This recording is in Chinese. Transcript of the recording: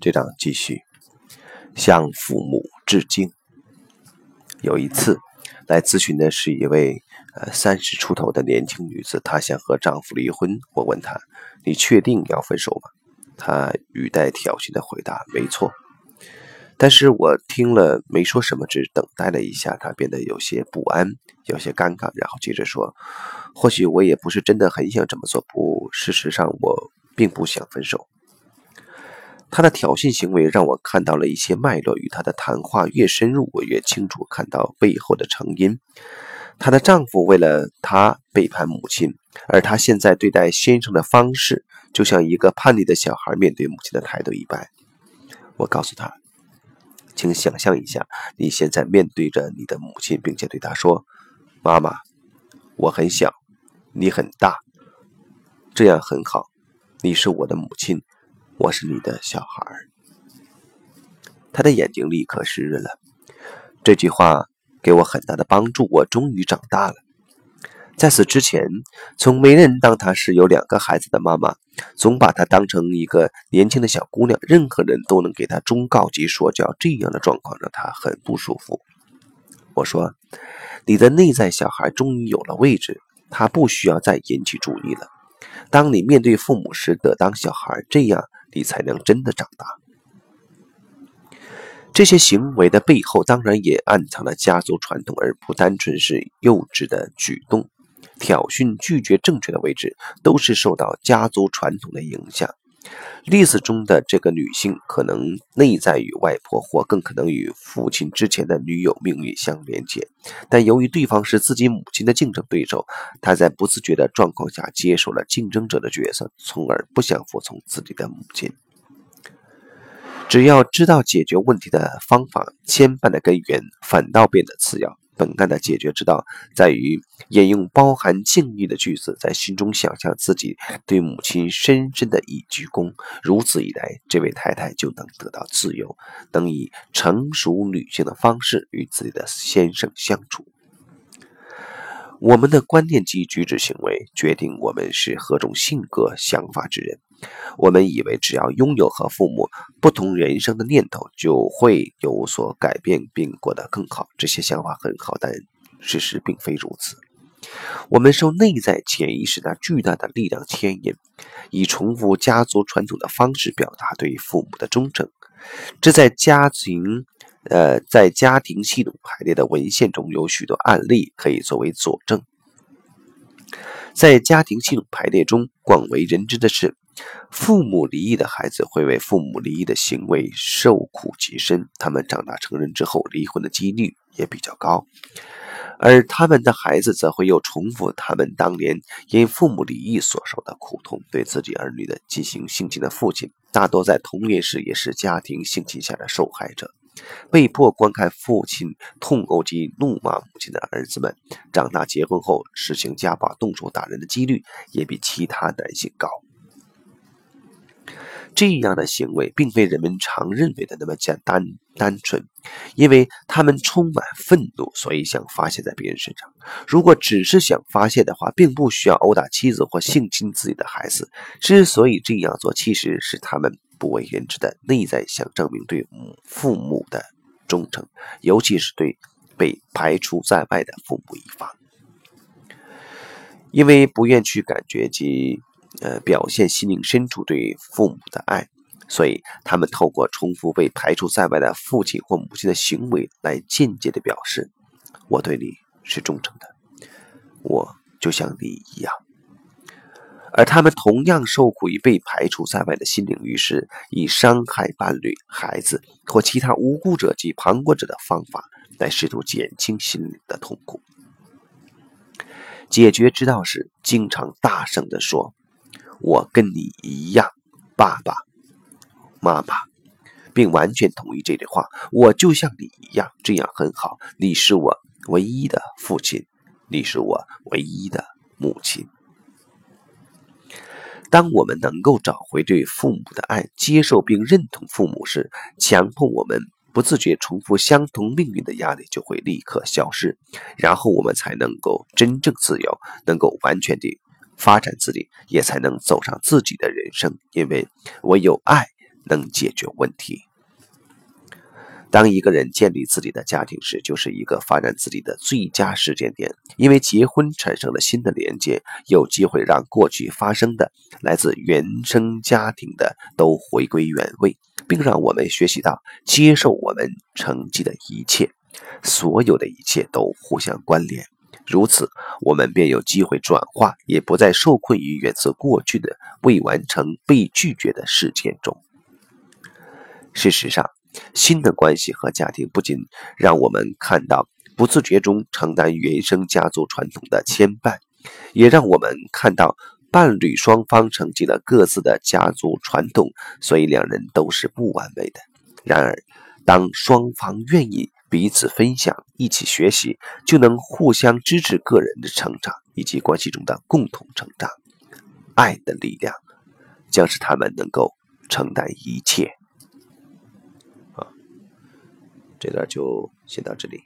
这章继续向父母致敬。有一次来咨询的是一位呃三十出头的年轻女子，她想和丈夫离婚。我问她：“你确定要分手吗？”她语带挑衅的回答：“没错。”但是我听了没说什么，只等待了一下，她变得有些不安，有些尴尬，然后接着说：“或许我也不是真的很想这么做，不，事实上我并不想分手。”她的挑衅行为让我看到了一些脉络，与她的谈话越深入，我越清楚看到背后的成因。她的丈夫为了她背叛母亲，而她现在对待先生的方式，就像一个叛逆的小孩面对母亲的态度一般。我告诉她：“请想象一下，你现在面对着你的母亲，并且对她说：‘妈妈，我很小，你很大，这样很好，你是我的母亲。’”我是你的小孩儿，他的眼睛立刻湿润了。这句话给我很大的帮助，我终于长大了。在此之前，从没人当她是有两个孩子的妈妈，总把她当成一个年轻的小姑娘，任何人都能给她忠告及说教。这样的状况让她很不舒服。我说：“你的内在小孩终于有了位置，他不需要再引起注意了。当你面对父母时，得当小孩，这样。”你才能真的长大。这些行为的背后，当然也暗藏了家族传统，而不单纯是幼稚的举动。挑衅、拒绝正确的位置，都是受到家族传统的影响。例子中的这个女性，可能内在与外婆，或更可能与父亲之前的女友命运相连接。但由于对方是自己母亲的竞争对手，她在不自觉的状况下接受了竞争者的角色，从而不想服从自己的母亲。只要知道解决问题的方法，牵绊的根源反倒变得次要。本案的解决之道在于引用包含敬意的句子，在心中想象自己对母亲深深的一鞠躬。如此一来，这位太太就能得到自由，能以成熟女性的方式与自己的先生相处。我们的观念及举止行为决定我们是何种性格、想法之人。我们以为只要拥有和父母不同人生的念头，就会有所改变并过得更好。这些想法很好，但事实并非如此。我们受内在潜意识那巨大的力量牵引，以重复家族传统的方式表达对父母的忠诚。这在家庭，呃，在家庭系统排列的文献中有许多案例可以作为佐证。在家庭系统排列中，广为人知的是。父母离异的孩子会为父母离异的行为受苦极深，他们长大成人之后离婚的几率也比较高，而他们的孩子则会又重复他们当年因父母离异所受的苦痛。对自己儿女的进行性侵的父亲，大多在童年时也是家庭性侵下的受害者，被迫观看父亲痛殴及怒骂母亲的儿子们，长大结婚后实行家暴、动手打人的几率也比其他男性高。这样的行为并非人们常认为的那么简单单纯，因为他们充满愤怒，所以想发泄在别人身上。如果只是想发泄的话，并不需要殴打妻子或性侵自己的孩子。之所以这样做，其实是他们不为人知的内在想证明对母父母的忠诚，尤其是对被排除在外的父母一方，因为不愿去感觉及。呃，表现心灵深处对父母的爱，所以他们透过重复被排除在外的父亲或母亲的行为来间接的表示：我对你是忠诚的，我就像你一样。而他们同样受苦于被排除在外的心灵，于是以伤害伴侣、孩子或其他无辜者及旁观者的方法来试图减轻心灵的痛苦。解决之道是经常大声的说。我跟你一样，爸爸妈妈，并完全同意这句话。我就像你一样，这样很好。你是我唯一的父亲，你是我唯一的母亲。当我们能够找回对父母的爱，接受并认同父母时，强迫我们不自觉重复相同命运的压力就会立刻消失，然后我们才能够真正自由，能够完全的。发展自己，也才能走上自己的人生。因为唯有爱能解决问题。当一个人建立自己的家庭时，就是一个发展自己的最佳时间点，因为结婚产生了新的连接，有机会让过去发生的来自原生家庭的都回归原位，并让我们学习到接受我们成绩的一切，所有的一切都互相关联。如此，我们便有机会转化，也不再受困于源自过去的未完成、被拒绝的事件中。事实上，新的关系和家庭不仅让我们看到不自觉中承担原生家族传统的牵绊，也让我们看到伴侣双方承继了各自的家族传统，所以两人都是不完美的。然而，当双方愿意，彼此分享，一起学习，就能互相支持个人的成长以及关系中的共同成长。爱的力量将使他们能够承担一切。啊，这段就先到这里。